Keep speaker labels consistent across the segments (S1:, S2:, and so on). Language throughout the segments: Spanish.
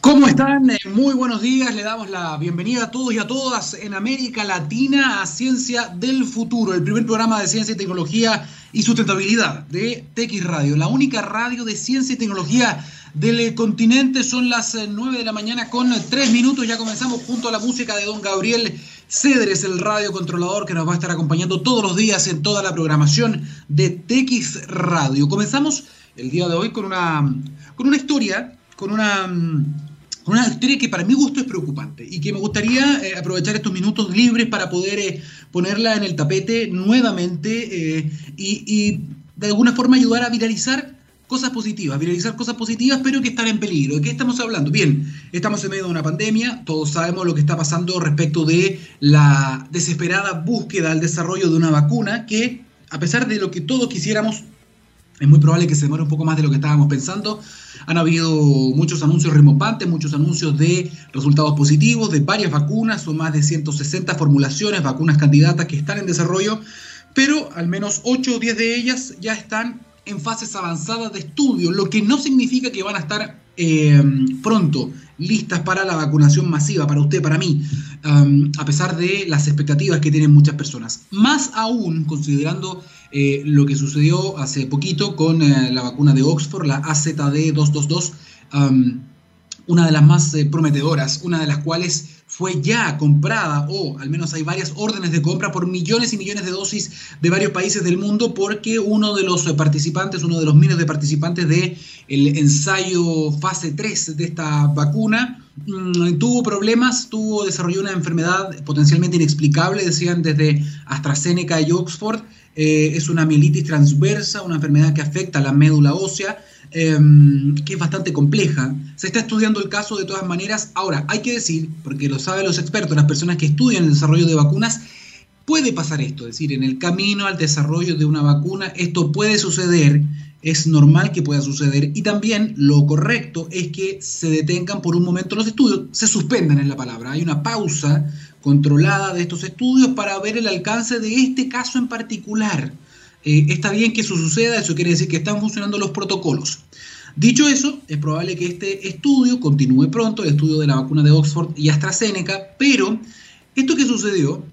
S1: ¿Cómo están? Eh, muy buenos días. Le damos la bienvenida a todos y a todas en América Latina a Ciencia del Futuro, el primer programa de ciencia y tecnología y sustentabilidad de TX Radio, la única radio de ciencia y tecnología del continente. Son las 9 eh, de la mañana con 3 minutos. Ya comenzamos junto a la música de don Gabriel Cedres, el radio controlador que nos va a estar acompañando todos los días en toda la programación de TX Radio. Comenzamos el día de hoy con una, con una historia, con una una historia que para mi gusto es preocupante y que me gustaría eh, aprovechar estos minutos libres para poder eh, ponerla en el tapete nuevamente eh, y, de alguna forma ayudar a viralizar cosas positivas, viralizar cosas positivas, pero que están en peligro. ¿De qué estamos hablando? Bien, estamos en medio de una pandemia, todos sabemos lo que está pasando respecto de la desesperada búsqueda al desarrollo de una vacuna que, a pesar de lo que todos quisiéramos, es muy probable que se demore un poco más de lo que estábamos pensando. Han habido muchos anuncios remompantes, muchos anuncios de resultados positivos de varias vacunas, son más de 160 formulaciones, vacunas candidatas que están en desarrollo, pero al menos 8 o 10 de ellas ya están en fases avanzadas de estudio, lo que no significa que van a estar eh, pronto listas para la vacunación masiva, para usted, para mí, um, a pesar de las expectativas que tienen muchas personas. Más aún considerando eh, lo que sucedió hace poquito con eh, la vacuna de Oxford, la AZD222, um, una de las más prometedoras, una de las cuales fue ya comprada o al menos hay varias órdenes de compra por millones y millones de dosis de varios países del mundo porque uno de los participantes, uno de los miles de participantes de el ensayo fase 3 de esta vacuna mm, tuvo problemas, tuvo desarrolló una enfermedad potencialmente inexplicable, decían desde AstraZeneca y Oxford, eh, es una mielitis transversa, una enfermedad que afecta a la médula ósea Em, que es bastante compleja. Se está estudiando el caso de todas maneras. Ahora, hay que decir, porque lo saben los expertos, las personas que estudian el desarrollo de vacunas, puede pasar esto, es decir, en el camino al desarrollo de una vacuna, esto puede suceder, es normal que pueda suceder, y también lo correcto es que se detengan por un momento los estudios, se suspendan en la palabra, hay una pausa controlada de estos estudios para ver el alcance de este caso en particular. Eh, está bien que eso suceda, eso quiere decir que están funcionando los protocolos. Dicho eso, es probable que este estudio continúe pronto, el estudio de la vacuna de Oxford y AstraZeneca, pero esto que sucedió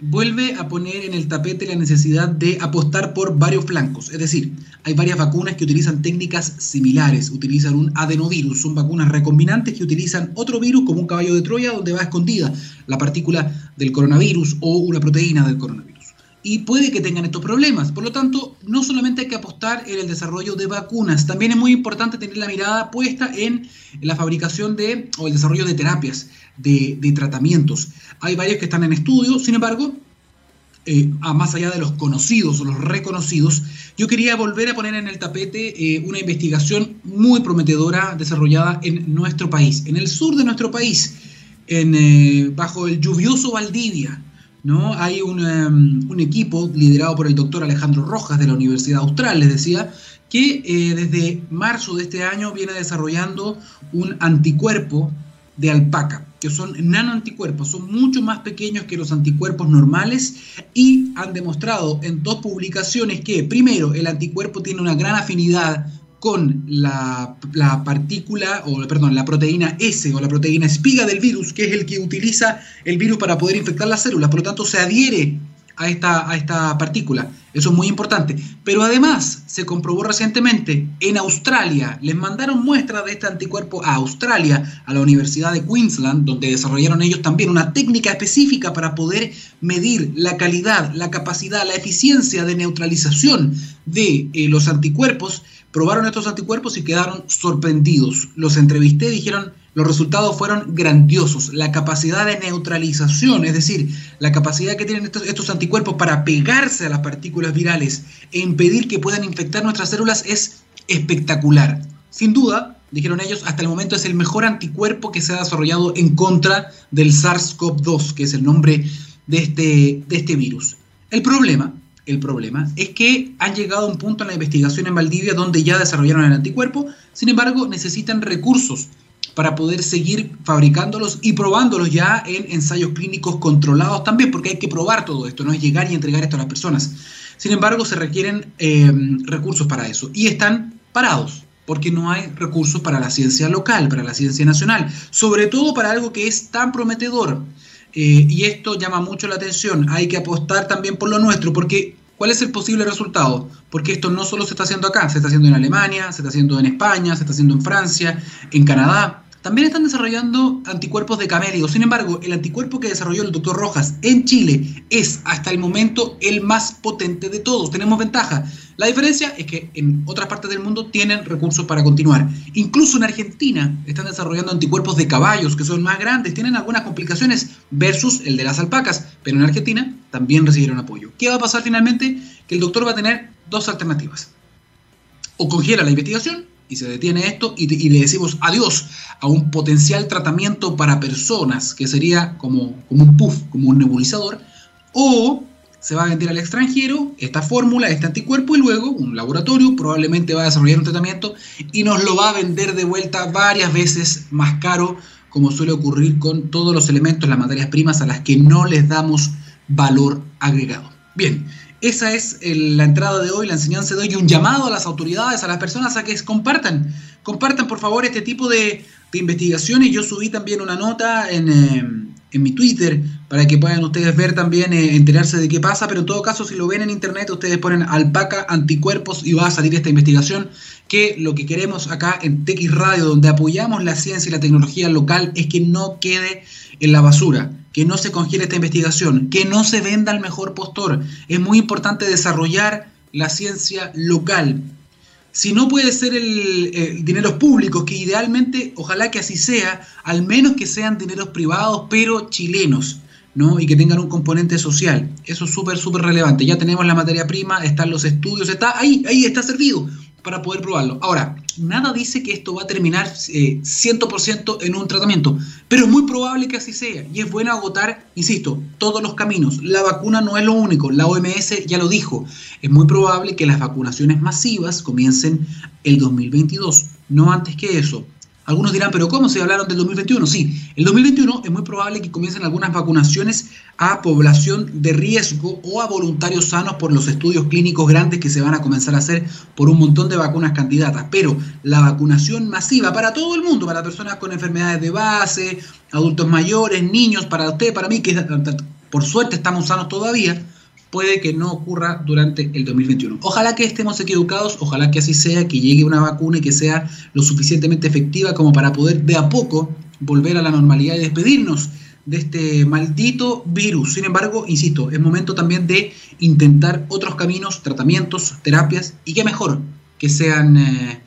S1: vuelve a poner en el tapete la necesidad de apostar por varios flancos. Es decir, hay varias vacunas que utilizan técnicas similares, utilizan un adenovirus, son vacunas recombinantes que utilizan otro virus como un caballo de Troya donde va escondida la partícula del coronavirus o una proteína del coronavirus y puede que tengan estos problemas. Por lo tanto, no solamente hay que apostar en el desarrollo de vacunas, también es muy importante tener la mirada puesta en la fabricación de o el desarrollo de terapias, de, tratamientos. Hay varios que están en estudio, sin embargo, eh, más allá de los conocidos o los reconocidos, yo quería volver a poner en el tapete eh, una investigación muy prometedora desarrollada en nuestro país, en el sur de nuestro país, en, eh, bajo el lluvioso Valdivia ¿no? Hay em, un, equipo liderado por el doctor Alejandro Rojas de la Universidad Austral, les decía, que eh, desde marzo de este año viene desarrollando un anticuerpo de alpaca, que son nanoanticuerpos, son mucho más pequeños que los anticuerpos normales y han demostrado en dos publicaciones que, primero, el anticuerpo tiene una gran afinidad con la, partícula, o perdón, la proteína S o la proteína espiga del virus, que es el que utiliza el virus para poder infectar las células, por lo tanto se adhiere a esta, a esta partícula. Eso es muy importante. Pero además se comprobó recientemente en Australia, les mandaron muestras de este anticuerpo a Australia, a la Universidad de Queensland, donde desarrollaron ellos también una técnica específica para poder medir la calidad, la capacidad, la eficiencia de neutralización de eh, los anticuerpos probaron estos anticuerpos y quedaron sorprendidos. Los entrevisté, dijeron, los resultados fueron grandiosos. La capacidad de neutralización, es decir, la capacidad que tienen estos, anticuerpos para pegarse a las partículas virales e impedir que puedan infectar nuestras células es espectacular. Sin duda, dijeron ellos, hasta el momento es el mejor anticuerpo que se ha desarrollado en contra del SARS-CoV-2, que es el nombre de este, de este virus. El problema el problema es que han llegado a un punto en la investigación en Valdivia donde ya desarrollaron el anticuerpo, sin embargo necesitan recursos para poder seguir fabricándolos y probándolos ya en ensayos clínicos controlados también, porque hay que probar todo esto, no es llegar y entregar esto a las personas. Sin embargo, se requieren eh, recursos para eso y están parados. porque no hay recursos para la ciencia local, para la ciencia nacional, sobre todo para algo que es tan prometedor. Eh, y esto llama mucho la atención, hay que apostar también por lo nuestro, porque ¿cuál es el posible resultado? Porque esto no solo se está haciendo acá, se está haciendo en Alemania, se está haciendo en España, se está haciendo en Francia, en Canadá, también están desarrollando anticuerpos de camélido. Sin embargo, el anticuerpo que desarrolló el doctor Rojas en Chile es hasta el momento el más potente de todos. Tenemos ventaja. La diferencia es que en otras partes del mundo tienen recursos para continuar. Incluso en Argentina están desarrollando anticuerpos de caballos que son más grandes, tienen algunas complicaciones versus el de las alpacas, pero en Argentina también recibieron apoyo. ¿Qué va a pasar finalmente? Que el doctor va a tener dos alternativas. O congela la investigación y se detiene esto y, le decimos adiós a un potencial tratamiento para personas, que sería como, como un puff, como un nebulizador, o se va a vender al extranjero esta fórmula, este anticuerpo, y luego un laboratorio probablemente va a desarrollar un tratamiento y nos lo va a vender de vuelta varias veces más caro, como suele ocurrir con todos los elementos, las materias primas a las que no les damos valor agregado. Bien, esa es la entrada de hoy, la enseñanza de hoy y un llamado a las autoridades, a las personas a que compartan, compartan por favor este tipo de, investigaciones. Yo subí también una nota en, eh, mi Twitter para que puedan ustedes ver también, eh, enterarse de qué pasa, pero en todo caso si lo ven en internet ustedes ponen alpaca anticuerpos y va a salir esta investigación que lo que queremos acá en TX Radio, donde apoyamos la ciencia y la tecnología local, es que no quede en la basura que no se congele esta investigación, que no se venda al mejor postor. Es muy importante desarrollar la ciencia local. Si no puede ser el, dinero público, que idealmente, ojalá que así sea, al menos que sean dineros privados, pero chilenos. ¿no? y que tengan un componente social. Eso es súper, súper relevante. Ya tenemos la materia prima, están los estudios, está ahí, ahí está servido para poder probarlo. Ahora, nada dice que esto va a terminar 100% eh, en un tratamiento, pero es muy probable que así sea y es bueno agotar, insisto, todos los caminos. La vacuna no es lo único, la OMS ya lo dijo, es muy probable que las vacunaciones masivas comiencen el 2022, no antes que eso. Algunos dirán, pero ¿cómo se hablaron del 2021? Sí, el 2021 es muy probable que comiencen algunas vacunaciones a población de riesgo o a voluntarios sanos por los estudios clínicos grandes que se van a comenzar a hacer por un montón de vacunas candidatas. Pero la vacunación masiva para todo el mundo, para personas con enfermedades de base, adultos mayores, niños, para usted, para mí, que por suerte estamos sanos todavía, puede que no ocurra durante el 2021. Ojalá que estemos equivocados, ojalá que así sea, que llegue una vacuna y que sea lo suficientemente efectiva como para poder de a poco volver a la normalidad y despedirnos de este maldito virus. Sin embargo, insisto, es momento también de intentar otros caminos, tratamientos, terapias y qué mejor que sean eh,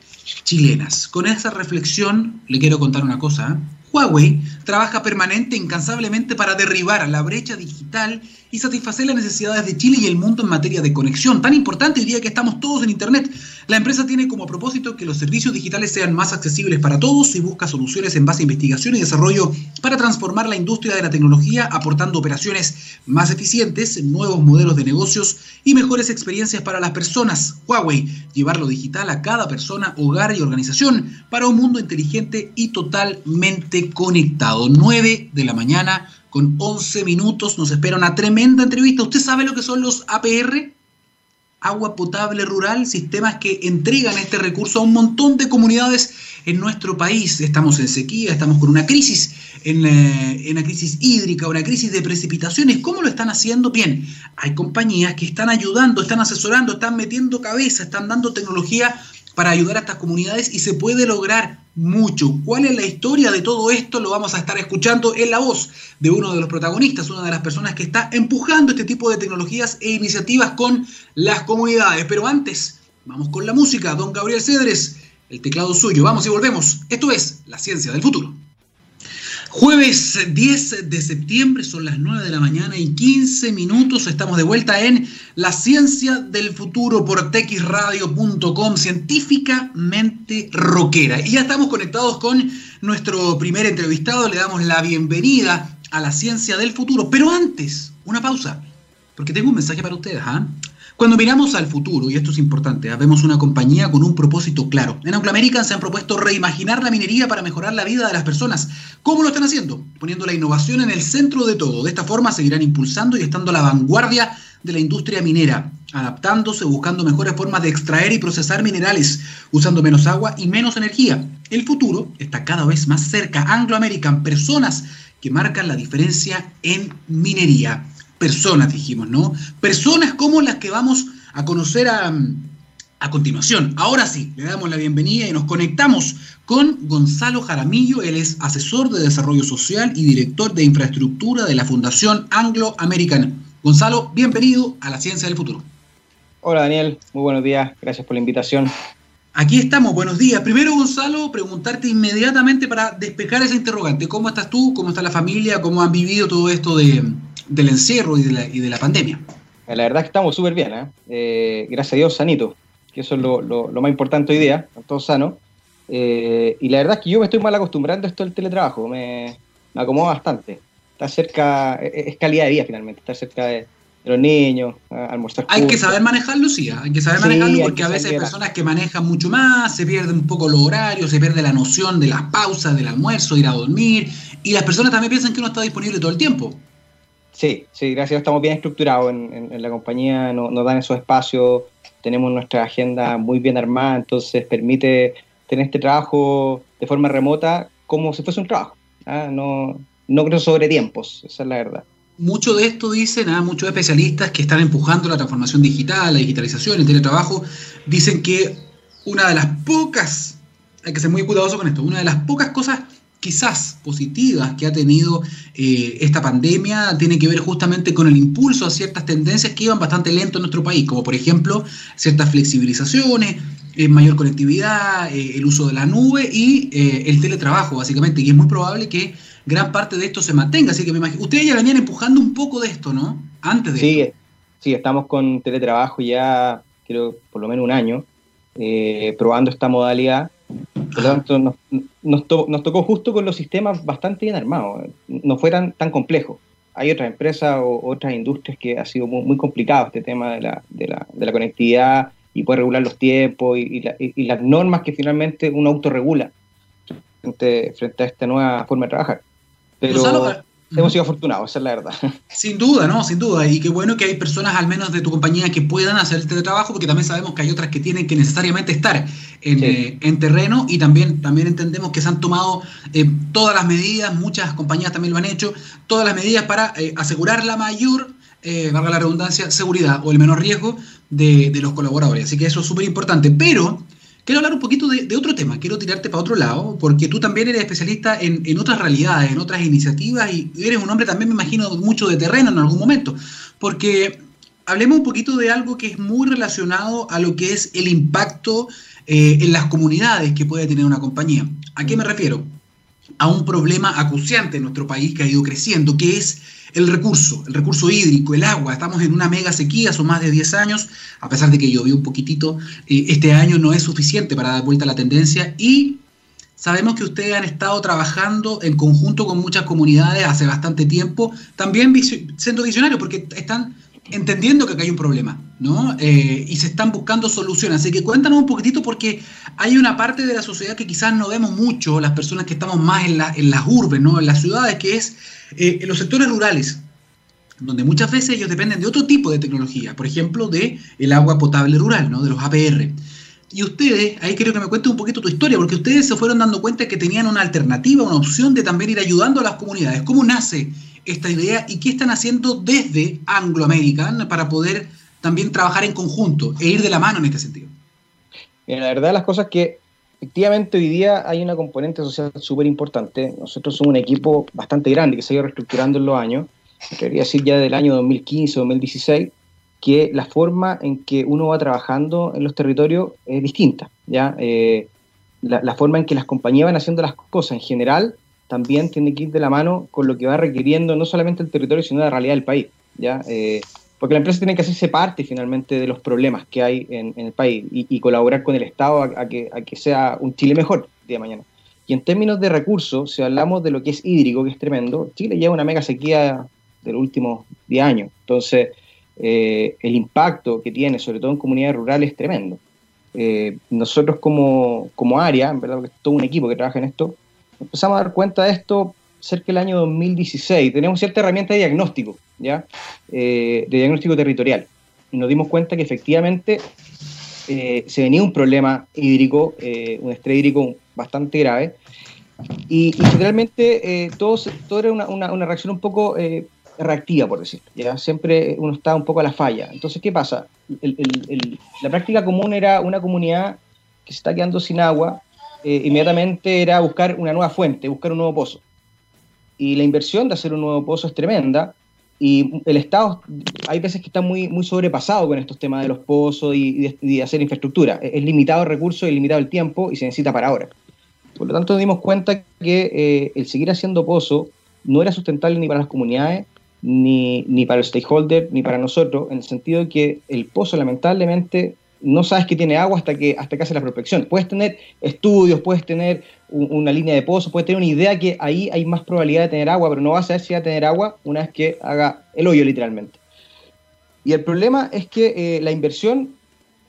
S1: chilenas. Con esa reflexión le quiero contar una cosa. ¿eh? Huawei trabaja permanente incansablemente para derribar la brecha digital y satisfacer las necesidades de Chile y el mundo en materia de conexión, tan importante el día que estamos todos en Internet. La empresa tiene como propósito que los servicios digitales sean más accesibles para todos y busca soluciones en base a investigación y desarrollo para transformar la industria de la tecnología, aportando operaciones más eficientes, nuevos modelos de negocios y mejores experiencias para las personas. Huawei, llevar lo digital a cada persona, hogar y organización para un mundo inteligente y totalmente conectado. 9 de la mañana con 11 minutos. Nos espera una tremenda entrevista. ¿Usted sabe lo que son los APR? Agua potable rural, sistemas que entregan este recurso a un montón de comunidades en nuestro país. Estamos en sequía, estamos con una crisis, en, eh, en una crisis hídrica, una crisis de precipitaciones. ¿Cómo lo están haciendo? Bien, hay compañías que están ayudando, están asesorando, están metiendo cabeza, están dando tecnología para ayudar a estas comunidades y se puede lograr mucho. ¿Cuál es la historia de todo esto? Lo vamos a estar escuchando en la voz de uno de los protagonistas, una de las personas que está empujando este tipo de tecnologías e iniciativas con las comunidades. Pero antes, vamos con la música. Don Gabriel Cedres, el teclado suyo. Vamos y volvemos. Esto es La Ciencia del Futuro. Jueves 10 de septiembre, son las 9 de la mañana y 15 minutos. Estamos de vuelta en La Ciencia del Futuro por texradio.com, científicamente rockera. Y ya estamos conectados con nuestro primer entrevistado. Le damos la bienvenida a La Ciencia del Futuro. Pero antes, una pausa, porque tengo un mensaje para ustedes. ¿ah? Cuando miramos al futuro, y esto es importante, ¿ah? vemos una compañía con un propósito claro. En Ancla American se han propuesto reimaginar la minería para mejorar la vida de las personas. ¿Cómo lo están haciendo? Poniendo la innovación en el centro de todo. De esta forma seguirán impulsando y estando a la vanguardia de la industria minera. adaptándose, buscando mejores formas de extraer y procesar minerales, usando menos agua y menos energía. El futuro está cada vez más cerca. Anglo American, personas que marcan la diferencia en minería. Personas, dijimos, ¿no? Personas como las que vamos a conocer a, a continuación. Ahora sí, le damos la bienvenida y nos conectamos con Gonzalo Jaramillo. Él es asesor de desarrollo social y director de infraestructura de la Fundación Anglo American. Gonzalo, bienvenido a la Ciencia del Futuro.
S2: Hola Daniel, muy buenos días, gracias por la invitación.
S1: Aquí estamos, buenos días. Primero, Gonzalo, preguntarte inmediatamente para despejar ese interrogante. ¿Cómo estás tú? ¿Cómo está la familia? ¿Cómo han vivido todo esto de, del encierro y de la, y de la pandemia?
S2: La verdad es que estamos súper bien, ¿eh? ¿eh? gracias a Dios, sanito, que eso es lo, lo, lo más importante hoy día, todos sanos. Eh, y la verdad es que yo me estoy mal acostumbrando a esto del teletrabajo, me, me acomoda bastante. Está cerca, es calidad de vida finalmente, estar cerca de, de los niños, almorzar.
S1: Hay que saber manejarlo, sí, hay que saber manejarlo sí, porque a veces hay personas que manejan mucho más, se pierden un poco los horarios, se pierde la noción de las pausas, del almuerzo, ir a dormir, y las personas también piensan que uno está disponible todo el tiempo.
S2: Sí, sí, gracias, estamos bien estructurados en, la compañía, no, nos dan esos espacios, tenemos nuestra agenda muy bien armada, entonces permite tener este trabajo de forma remota como si fuese un trabajo, ¿ah? no, no creo sobre tiempos, esa es la verdad
S1: mucho de esto dicen, ¿eh? muchos especialistas que están empujando la transformación digital, la digitalización, el teletrabajo, dicen que una de las pocas, hay que ser muy cuidadoso con esto, una de las pocas cosas quizás positivas que ha tenido eh, esta pandemia tiene que ver justamente con el impulso a ciertas tendencias que iban bastante lento en nuestro país, como por ejemplo ciertas flexibilizaciones, eh, mayor conectividad, eh, el uso de la nube y el teletrabajo, básicamente. Y es muy probable que gran parte de esto se mantenga. Así que me imagino, ustedes ya venían empujando un poco de esto, ¿no? Antes de
S2: sí,
S1: esto.
S2: Sí, estamos con teletrabajo ya, creo, por lo menos un año, probando esta modalidad. Por lo tanto, nos, nos, to nos, tocó justo con los sistemas bastante bien armados, no fueran tan complejos. Hay otras empresas o otras industrias que ha sido muy, muy complicado este tema de la, de, la, de la, conectividad y poder regular los tiempos y, y, la, y, las normas que finalmente uno autorregula frente, frente a esta nueva forma de trabajar. Pero Gonzalo, hemos sido afortunados, esa es la verdad.
S1: Sin duda, ¿no? Sin duda. Y qué bueno que hay personas, al menos de tu compañía, que puedan hacer el teletrabajo, porque también sabemos que hay otras que tienen que necesariamente estar en, sí. eh, en terreno y también, también entendemos que se han tomado eh, todas las medidas, muchas compañías también lo han hecho, todas las medidas para eh, asegurar la mayor, valga la redundancia, seguridad o el menor riesgo de, de los colaboradores. Así que eso es súper importante. Pero quiero hablar un poquito de, de, otro tema, quiero tirarte para otro lado, porque tú también eres especialista en, en, otras realidades, en otras iniciativas, y eres un hombre también, me imagino, mucho de terreno en algún momento, porque hablemos un poquito de algo que es muy relacionado a lo que es el impacto eh, en las comunidades que puede tener una compañía. ¿A qué me refiero? A un problema acuciante en nuestro país que ha ido creciendo, que es el recurso, el recurso hídrico, el agua. Estamos en una mega sequía, son más de 10 años, a pesar de que llovió un poquitito, eh, este año no es suficiente para dar vuelta a la tendencia y sabemos que ustedes han estado trabajando en conjunto con muchas comunidades hace bastante tiempo, también siendo visionarios, porque están entendiendo que acá hay un problema, ¿no? Eh, y se están buscando soluciones. Así que cuéntanos un poquitito porque hay una parte de la sociedad que quizás no vemos mucho, las personas que estamos más en, la, en las urbes, ¿no? En las ciudades, que es eh, en los sectores rurales, donde muchas veces ellos dependen de otro tipo de tecnología, por ejemplo, de agua potable rural, ¿no? De los APR. Y ustedes, ahí quiero que me cuentes un poquito tu historia, porque ustedes se fueron dando cuenta que tenían una alternativa, una opción de también ir ayudando a las comunidades. ¿Cómo nace esta idea y qué están haciendo desde Anglo American para poder también trabajar en conjunto e ir de la mano en este sentido?
S2: La verdad las cosas que efectivamente hoy día hay una componente social súper importante. Nosotros somos un equipo bastante grande que se ha ido reestructurando en los años, quería decir ya del año 2015, 2016, que la forma en que uno va trabajando en los territorios es distinta. ¿ya? Eh, la, la, forma en que las compañías van haciendo las cosas en general también tiene que ir de la mano con lo que va requiriendo no solamente el territorio, sino la realidad del país. ¿ya? Eh, porque la empresa tiene que hacerse parte finalmente de los problemas que hay en, el país y, colaborar con el Estado a, que, a, que, sea un Chile mejor día de mañana. Y en términos de recursos, si hablamos de lo que es hídrico, que es tremendo, Chile lleva una mega sequía de los últimos 10 años. Entonces, eh, el impacto que tiene, sobre todo en comunidades rurales, es tremendo. Eh, nosotros como, como área, en verdad, porque es todo un equipo que trabaja en esto, empezamos a dar cuenta de esto cerca del año 2016. Tenemos cierta herramienta de diagnóstico, ¿ya? Eh, de diagnóstico territorial. y nos dimos cuenta que efectivamente eh, se venía un problema hídrico, eh, un estrés hídrico bastante grave, y, generalmente eh, todo, todo, era una, una, reacción un poco reactiva, por decirlo. ¿ya? Siempre uno está un poco a la falla. Entonces, ¿qué pasa? la práctica común era una comunidad que se está quedando sin agua, inmediatamente era buscar una nueva fuente, buscar un nuevo pozo. Y la inversión de hacer un nuevo pozo es tremenda, y el Estado, hay veces que está muy, muy sobrepasado con estos temas de los pozos y, de, hacer infraestructura. Es, limitado el recurso, es limitado el tiempo y se necesita para ahora. Por lo tanto, nos dimos cuenta que eh, el seguir haciendo pozo no era sustentable ni para las comunidades, ni, ni para el stakeholder, ni para nosotros, en el sentido de que el pozo, lamentablemente, no sabes que tiene agua hasta que, hasta que hace la prospección. Puedes tener estudios, puedes tener una línea de pozo, puedes tener una idea que ahí hay más probabilidad de tener agua, pero no vas a saber si va a tener agua una vez que haga el hoyo literalmente. Y el problema es que eh, la inversión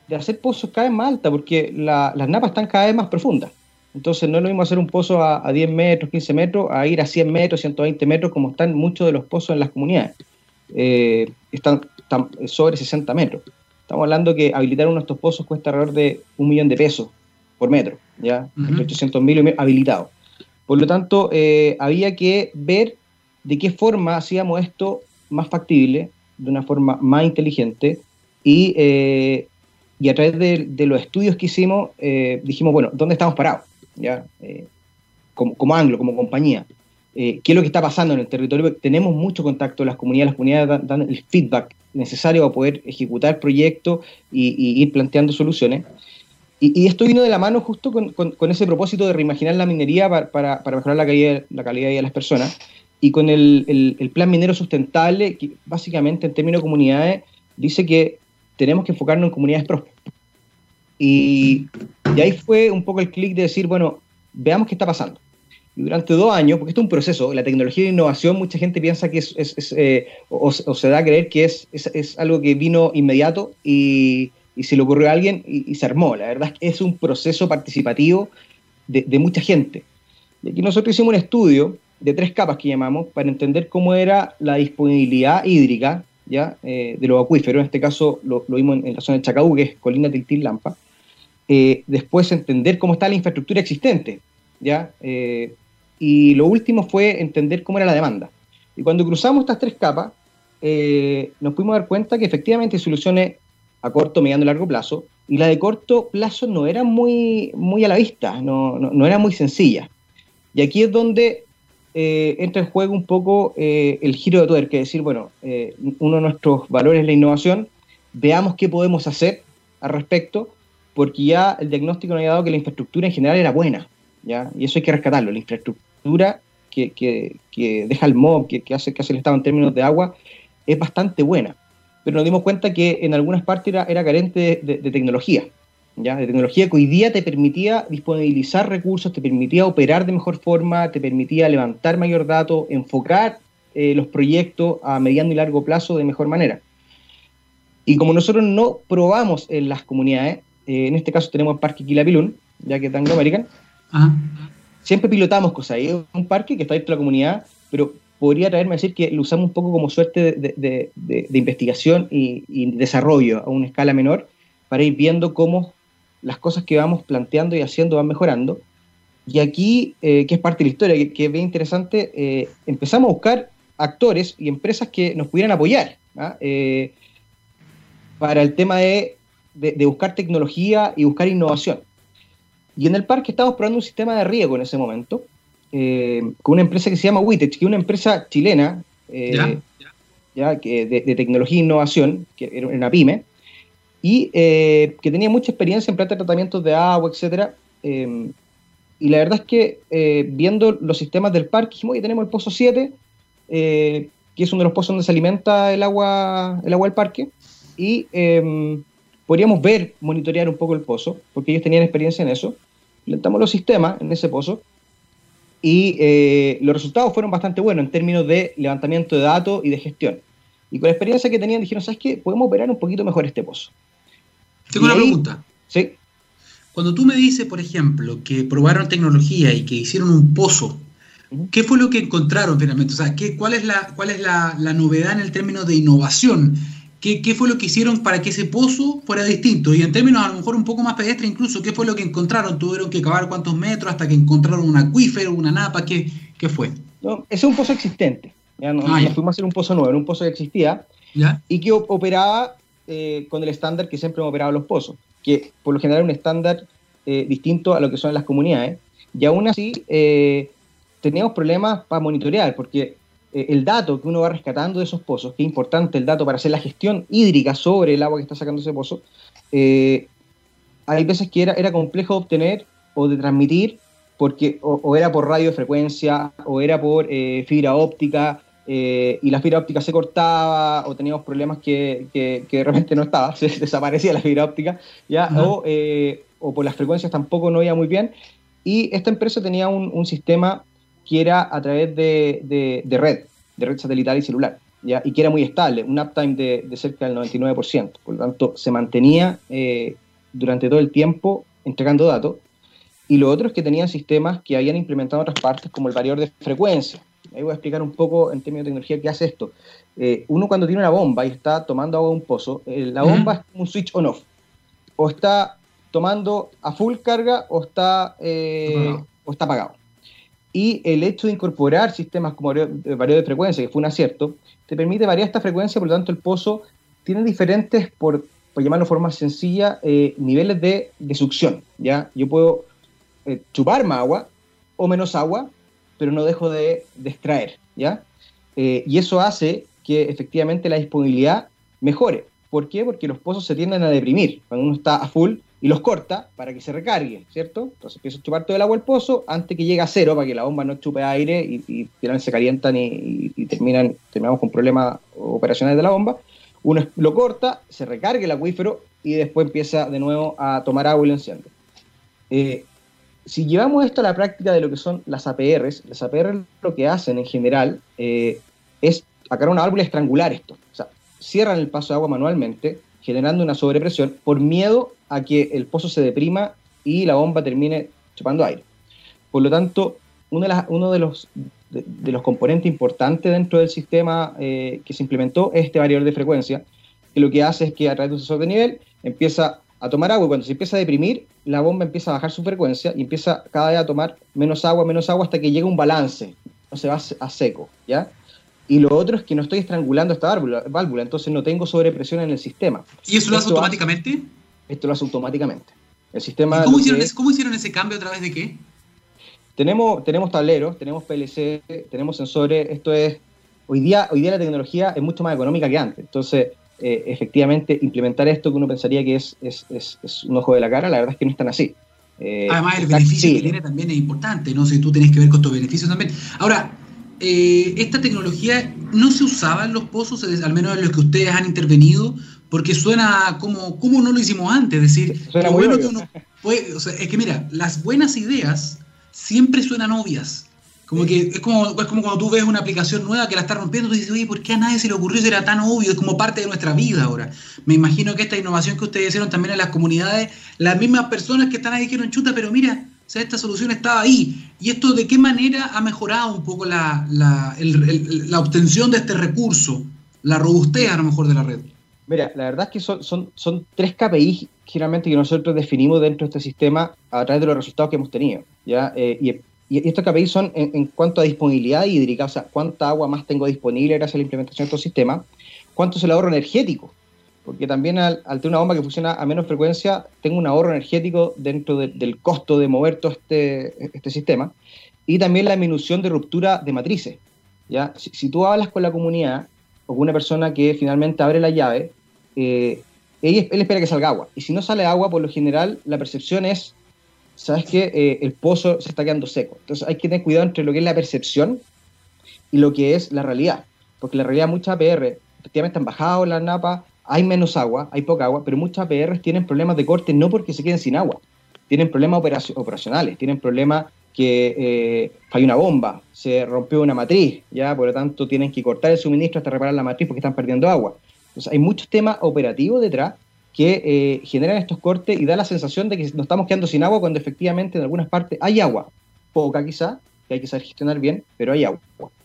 S2: de hacer pozos cada vez más alta, porque las napas están cada vez más profundas. Entonces no es lo mismo hacer un pozo a, 10 metros, 15 metros, a ir a 100 metros, 120 metros, como están muchos de los pozos en las comunidades. Eh, están sobre 60 metros. Estamos hablando que habilitar uno de estos pozos cuesta alrededor de un millón de pesos por metro, ¿ya? Entre 800 mil habilitados. Por lo tanto, eh, había que ver de qué forma hacíamos esto más factible, de una forma más inteligente, y, eh, y a través de, los estudios que hicimos, eh, dijimos, bueno, ¿dónde estamos parados? ¿Ya? como, como anglo, como compañía. Qué es lo que está pasando en el territorio. Tenemos mucho contacto, las comunidades, las comunidades dan el feedback necesario para poder ejecutar proyectos y, ir planteando soluciones. Y, esto vino de la mano justo con, con, ese propósito de reimaginar la minería para, para, mejorar la calidad, la calidad de las personas y con el, el, plan minero sustentable, que básicamente en términos de comunidades dice que tenemos que enfocarnos en comunidades prósperas. Y, y ahí fue un poco el clic de decir, bueno, veamos qué está pasando. Durante dos años, porque esto es un proceso, la tecnología de innovación, mucha gente piensa que es, es, eh, o, se da a creer que es, es, algo que vino inmediato y, y, se le ocurrió a alguien y, se armó. La verdad es que es un proceso participativo de, de, mucha gente. Y aquí nosotros hicimos un estudio de tres capas que llamamos para entender cómo era la disponibilidad hídrica ¿ya? Eh, de los acuíferos, en este caso lo, lo vimos en, la zona de Chacaú, que es Colina Tiltil Lampa. Eh, después entender cómo está la infraestructura existente, ¿ya? Y lo último fue entender cómo era la demanda. Y cuando cruzamos estas tres capas, eh, nos pudimos dar cuenta que efectivamente hay soluciones a corto, mediano y largo plazo, y la de corto plazo no era muy, muy a la vista, no, no, era muy sencilla. Y aquí es donde eh, entra en juego un poco eh, el giro de tuerca, que es decir, bueno, uno de nuestros valores es la innovación, veamos qué podemos hacer al respecto, porque ya el diagnóstico nos había dado que la infraestructura en general era buena, ¿ya? y eso hay que rescatarlo, la infraestructura que, que, que, deja el MOB, que, que, hace, que hace el Estado en términos de agua, es bastante buena. Pero nos dimos cuenta que en algunas partes era, era carente de, tecnología. ¿ya? De tecnología que hoy día te permitía disponibilizar recursos, te permitía operar de mejor forma, te permitía levantar mayor datos, enfocar eh, los proyectos a mediano y largo plazo de mejor manera. Y como nosotros no probamos en las comunidades, eh, en este caso tenemos el Parque Quilapilún, ya que es Anglo American, siempre pilotamos cosas. Es un parque que está dentro de la comunidad, pero podría traerme a decir que lo usamos un poco como suerte de, investigación y, desarrollo a una escala menor para ir viendo cómo las cosas que vamos planteando y haciendo van mejorando. Y aquí, eh, que es parte de la historia, que, es bien interesante, eh, empezamos a buscar actores y empresas que nos pudieran apoyar ¿ah? eh, para el tema de buscar tecnología y buscar innovación. Y en el parque estábamos probando un sistema de riego en ese momento, eh, con una empresa que se llama Witech, que es una empresa chilena eh, ¿Ya? Que de, tecnología e innovación, que era una pyme, y eh, que tenía mucha experiencia en planta de tratamientos de agua, etc. y la verdad es que viendo los sistemas del parque, dijimos, que tenemos el Pozo 7, que es uno de los pozos donde se alimenta el agua, el agua del parque, y podríamos ver, monitorear un poco el pozo, porque ellos tenían experiencia en eso. Lentamos los sistemas en ese pozo y eh, los resultados fueron bastante buenos en términos de levantamiento de datos y de gestión. Y con la experiencia que tenían dijeron, ¿sabes qué? Podemos operar un poquito mejor este pozo.
S1: Tengo una pregunta.
S2: Sí.
S1: Cuando tú me dices, por ejemplo, que probaron tecnología y que hicieron un pozo, ¿qué fue lo que encontraron finalmente? O sea, ¿qué, ¿cuál es, la, cuál es la, la novedad en el término de innovación? ¿Qué, ¿qué, fue lo que hicieron para que ese pozo fuera distinto? Y en términos a lo mejor un poco más pedestre incluso, ¿qué fue lo que encontraron? ¿Tuvieron que cavar cuántos metros hasta que encontraron un acuífero, una napa? ¿Qué, qué fue?
S2: No, ese es un pozo existente. Ya no, ah, fuimos a hacer un pozo nuevo, era un pozo que existía
S1: ¿Ya?
S2: y que operaba eh, con el estándar que siempre hemos operado los pozos, que por lo general es un estándar eh, distinto a lo que son las comunidades. Y aún así eh, teníamos problemas para monitorear, porque el dato que uno va rescatando de esos pozos, que es importante el dato para hacer la gestión hídrica sobre el agua que está sacando ese pozo, hay veces que era, era complejo de obtener o de transmitir, porque o, era por radiofrecuencia, o era por fibra óptica, y la fibra óptica se cortaba, o teníamos problemas que, que, que de repente no estaba, se desaparecía la fibra óptica, ¿ya? o, o por las frecuencias tampoco no iba muy bien. Y esta empresa tenía un, sistema que era a través de, red, de red satelital y celular, ¿ya? y que era muy estable, un uptime de, cerca del 99%. Por lo tanto, se mantenía eh, durante todo el tiempo entregando datos. Y lo otro es que tenían sistemas que habían implementado en otras partes, como el variador de frecuencia. Ahí voy a explicar un poco en términos de tecnología qué hace esto. Eh, uno cuando tiene una bomba y está tomando agua de un pozo, eh, la bomba es un switch on-off. O está tomando a full carga o está, eh, o está apagado. Y el hecho de incorporar sistemas como varios de frecuencia, que fue un acierto, te permite variar esta frecuencia, por lo tanto el pozo tiene diferentes, por, por llamarlo de forma sencilla, eh, niveles de, de, succión. ¿ya? Yo puedo eh, chupar más agua o menos agua, pero no dejo de, de extraer. ¿ya? y eso hace que efectivamente la disponibilidad mejore. ¿Por qué? Porque los pozos se tienden a deprimir. Cuando uno está a full, y los corta para que se recargue, ¿cierto? Entonces empieza a chupar todo el agua del pozo antes que llegue a cero para que la bomba no chupe aire y, y finalmente se calientan y, terminan, terminamos con problemas operacionales de la bomba. Uno lo corta, se recarga el acuífero y después empieza de nuevo a tomar agua y lo enciende. Eh, si llevamos esto a la práctica de lo que son las APRs, las APRs lo que hacen en general eh, es sacar una válvula estrangular esto. O sea, cierran el paso de agua manualmente, generando una sobrepresión por miedo a que el pozo se deprima y la bomba termine chupando aire. Por lo tanto, uno de, los componentes importantes dentro del sistema eh, que se implementó es este variador de frecuencia, que lo que hace es que a través de un sensor de nivel empieza a tomar agua y cuando se empieza a deprimir, la bomba empieza a bajar su frecuencia y empieza cada vez a tomar menos agua, menos agua hasta que llega un balance, no se va a seco, ¿ya? Y lo otro es que no estoy estrangulando esta válvula, entonces no tengo sobrepresión en el sistema.
S1: ¿Y eso lo hace automáticamente?
S2: esto lo hace automáticamente. El sistema
S1: cómo, hicieron ese, cómo hicieron ese cambio a través de qué?
S2: Tenemos, tenemos tableros, tenemos PLC, tenemos sensores. Esto es. Hoy día, hoy día la tecnología es mucho más económica que antes. Entonces, eh, efectivamente, implementar esto que uno pensaría que es, es, es, un ojo de la cara, la verdad es que no es tan así.
S1: Eh, Además, el beneficio que tiene también es importante, ¿no? Si tú tienes que ver con tus beneficios también. Ahora, eh, esta tecnología no se usaba en los pozos, al menos en los que ustedes han intervenido, porque suena como, ¿cómo no lo hicimos antes? Es decir, bueno que uno puede, o sea, es que mira, las buenas ideas siempre suenan obvias. Como que es como, es como cuando tú ves una aplicación nueva que la está rompiendo, tú dices, oye, ¿por qué a nadie se le ocurrió? Era tan obvio, es como parte de nuestra vida ahora. Me imagino que esta innovación que ustedes hicieron también en las comunidades, las mismas personas que están ahí dijeron, chuta, pero mira, o sea, esta solución estaba ahí. ¿Y esto de qué manera ha mejorado un poco la, obtención de este recurso, la robustez a lo mejor de la red?
S2: Mira, la verdad es que son, son, son tres KPIs generalmente que nosotros definimos dentro de este sistema a través de los resultados que hemos tenido. ¿ya? Eh, y, estos KPIs son en, cuanto a disponibilidad hídrica, o sea, cuánta agua más tengo disponible gracias a la implementación de estos sistemas, cuánto es el ahorro energético, porque también al, tener una bomba que funciona a menos frecuencia, tengo un ahorro energético dentro del costo de mover todo este, este sistema, y también la disminución de ruptura de matrices. ¿ya? Si, tú hablas con la comunidad o con una persona que finalmente abre la llave, eh, él, espera que salga agua, y si no sale agua, por lo general, la percepción es, ¿sabes qué? Eh, el pozo se está quedando seco. Entonces hay que tener cuidado entre lo que es la percepción y lo que es la realidad, porque la realidad muchas APR efectivamente han bajado las napas, hay menos agua, hay poca agua, pero muchas APRs tienen problemas de corte no porque se queden sin agua, tienen problemas operacionales, tienen problemas que eh, hay una bomba, se rompió una matriz, ya por lo tanto tienen que cortar el suministro hasta reparar la matriz porque están perdiendo agua. Entonces hay muchos temas operativos detrás que eh, generan estos cortes y da la sensación de que nos estamos quedando sin agua cuando efectivamente en algunas partes hay agua, poca quizá, que hay que saber gestionar bien, pero hay agua.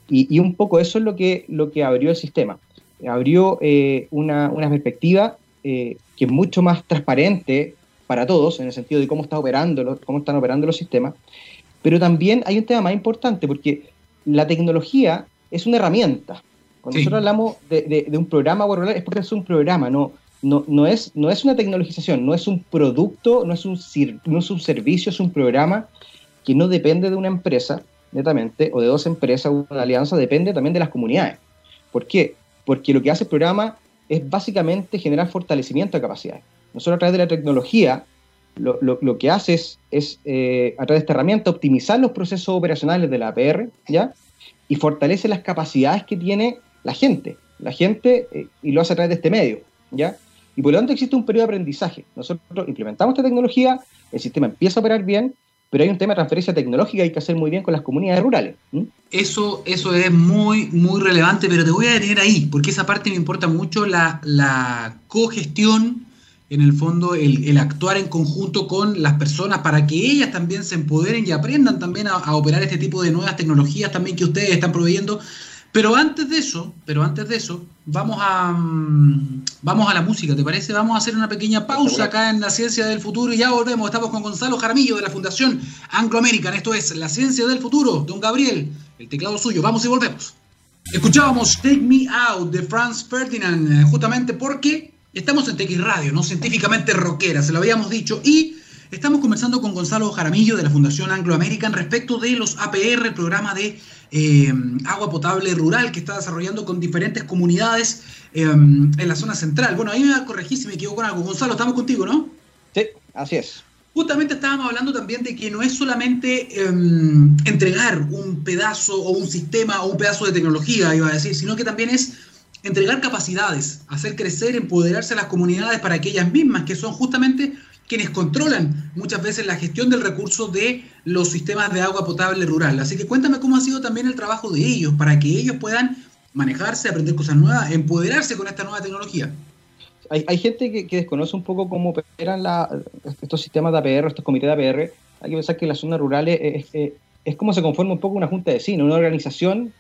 S2: Y, y un poco eso es lo que, lo que abrió el sistema. Abrió una, una, perspectiva que es mucho más transparente para todos, en el sentido de cómo, está operando, cómo están operando los sistemas, pero también hay un tema más importante, porque la tecnología es una herramienta. Cuando nosotros hablamos de, un programa web es porque es un programa, no, no, no, es, no es una tecnologización, no es un producto, no es un, no es un servicio, es un programa que no depende de una empresa, netamente, o de dos empresas o una alianza, depende también de las comunidades. ¿Por qué? Porque lo que hace el programa es básicamente generar fortalecimiento de capacidades. Nosotros a través de la tecnología lo, lo, que hace es, es eh, a través de esta herramienta, optimizar los procesos operacionales de la APR, ¿ya? Y fortalece las capacidades que tiene la gente, la gente, eh, y lo hace a través de este medio, ¿ya? Y por lo tanto existe un periodo de aprendizaje. Nosotros implementamos esta tecnología, el sistema empieza a operar bien, pero hay un tema de transferencia tecnológica que hay que hacer muy bien con las comunidades rurales.
S1: Eso, eso es muy, muy relevante, pero te voy a detener ahí, porque esa parte me importa mucho, la, la cogestión en el fondo el, actuar en conjunto con las personas para que ellas también se empoderen y aprendan también a, operar este tipo de nuevas tecnologías también que ustedes están proveyendo. Pero antes de eso, pero antes de eso, vamos a mm, vamos a la música, ¿te parece? Vamos a hacer una pequeña pausa acá en la ciencia del futuro y ya volvemos. Estamos con Gonzalo Jaramillo de la Fundación Anglo American. Esto es la ciencia del futuro. Don Gabriel, el teclado suyo. Vamos y volvemos. Escuchábamos Take Me Out de Franz Ferdinand, eh, justamente porque Estamos en TX Radio, ¿no? Científicamente rockera, se lo habíamos dicho. Y estamos conversando con Gonzalo Jaramillo de la Fundación Anglo American respecto de los APR, el programa de eh, agua potable rural que está desarrollando con diferentes comunidades eh, en la zona central. Bueno, ahí me va a corregir si me equivoco con algo. Gonzalo, estamos contigo, ¿no?
S2: Sí, así es.
S1: Justamente estábamos hablando también de que no es solamente em, entregar un pedazo o un sistema o un pedazo de tecnología, iba a decir, sino que también es entregar capacidades, hacer crecer, empoderarse a las comunidades para que ellas mismas, que son justamente quienes controlan muchas veces la gestión del recurso de los sistemas de agua potable rural. Así que cuéntame cómo ha sido también el trabajo de ellos, para que ellos puedan manejarse, aprender cosas nuevas, empoderarse con esta nueva tecnología.
S2: Hay, gente que, desconoce un poco cómo operan estos sistemas de APR, estos comités de APR. Hay que pensar que las zonas rurales es, es, como se conforma un poco una junta de vecinos, una organización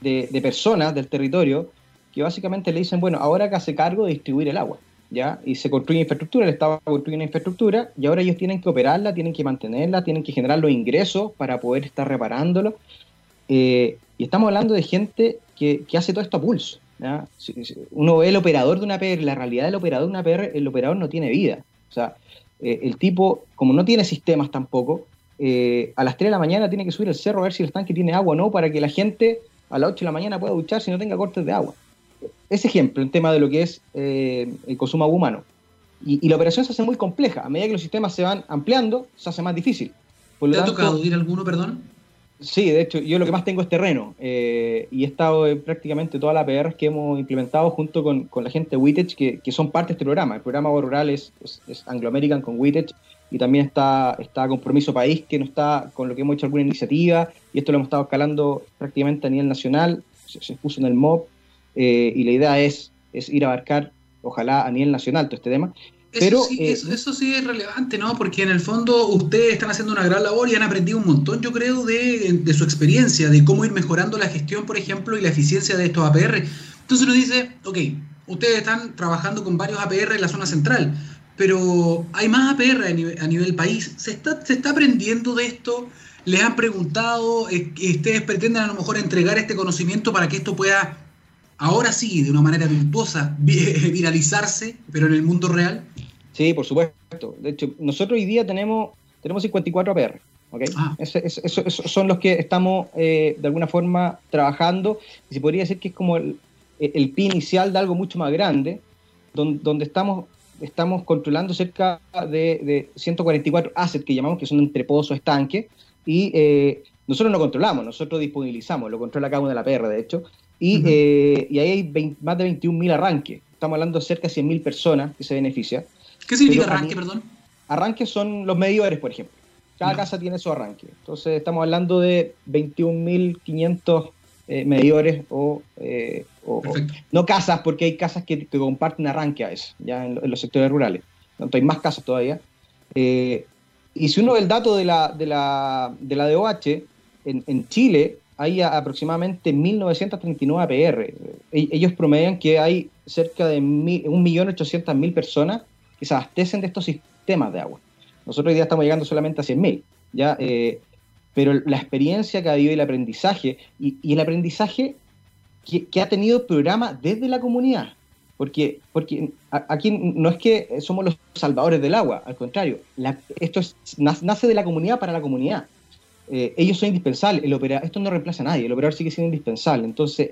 S2: de, de personas del territorio que básicamente le dicen, bueno, ahora que hace cargo de distribuir el agua, ¿ya? Y se construye infraestructura, el Estado construye una infraestructura y ahora ellos tienen que operarla, tienen que mantenerla, tienen que generar los ingresos para poder estar reparándolo. Eh, y estamos hablando de gente que, hace todo esto a pulso. uno ve el operador de una PR, la realidad del operador de una PR, el operador no tiene vida. O sea, eh, el tipo, como no tiene sistemas tampoco, eh, a las 3 de la mañana tiene que subir el cerro a ver si el estanque tiene agua o no, para que la gente a las 8 de la mañana pueda duchar si no tenga cortes de agua ese ejemplo, el tema de lo que es eh, el consumo humano. Y, la operación se hace muy compleja. A medida que los sistemas se van ampliando, se hace más difícil.
S1: ¿Te ha tocado ir alguno, perdón?
S2: Sí, de hecho, yo lo que más tengo es terreno. Eh, y he estado en prácticamente todas las PR que hemos implementado junto con, con la gente de Wittech, que, que, son parte de este programa. El programa rural es, es, Anglo American con Wittech y también está, está Compromiso País, que no está con lo que hemos hecho alguna iniciativa, y esto lo hemos estado escalando prácticamente a nivel nacional, se, se puso en el MOB, eh, y la idea es, es ir a abarcar, ojalá a nivel nacional, todo este tema. Pero,
S1: eh, eso, sí, es relevante, ¿no? Porque en el fondo ustedes están haciendo una gran labor y han aprendido un montón, yo creo, de, de su experiencia, de cómo ir mejorando la gestión, por ejemplo, y la eficiencia de estos APR. Entonces uno dice, ok, ustedes están trabajando con varios APR en la zona central, pero hay más APR a nivel, a nivel país. ¿Se está, ¿Se está aprendiendo de esto? ¿Les han preguntado? ¿Ustedes pretenden a lo mejor entregar este conocimiento para que esto pueda ahora sí, de una manera virtuosa, viralizarse, pero en el mundo real?
S2: Sí, por supuesto. De hecho, nosotros hoy día tenemos, tenemos 54 APR. ¿okay? Ah. Esos son los que estamos eh, de alguna forma trabajando. Y se podría decir que es como el, el pie inicial de algo mucho más grande, donde, donde estamos, estamos controlando cerca de, de, 144 assets que llamamos, que son entre pozos, estanques, y eh, nosotros no controlamos, nosotros disponibilizamos, lo controla cada una de la PR, de hecho, eh, y, ahí hay más de 21.000 arranques. Estamos hablando de cerca de 100.000 personas que se benefician.
S1: ¿Qué significa arranque, perdón?
S2: Arranques son los medidores, por ejemplo. Cada casa tiene su arranque. Entonces estamos hablando de 21.500 eh, medidores eh, o, no casas, porque hay casas que, comparten arranque a eso, ya en, los sectores rurales. Entonces hay más casas todavía. y si uno ve el dato de la, de la, de la DOH, en, en Chile hay aproximadamente 1.939 APR. E, ellos promedian que hay cerca de 1.800.000 personas que se abastecen de estos sistemas de agua. Nosotros hoy día estamos llegando solamente a 100.000, ¿ya? Eh, pero la experiencia que ha habido y el aprendizaje, y, el aprendizaje que, ha tenido el programa desde la comunidad, porque, porque aquí no es que somos los salvadores del agua, al contrario, esto nace de la comunidad para la comunidad. Eh, ellos son indispensables, el operador, esto no reemplaza a nadie, el operador sigue siendo indispensable, entonces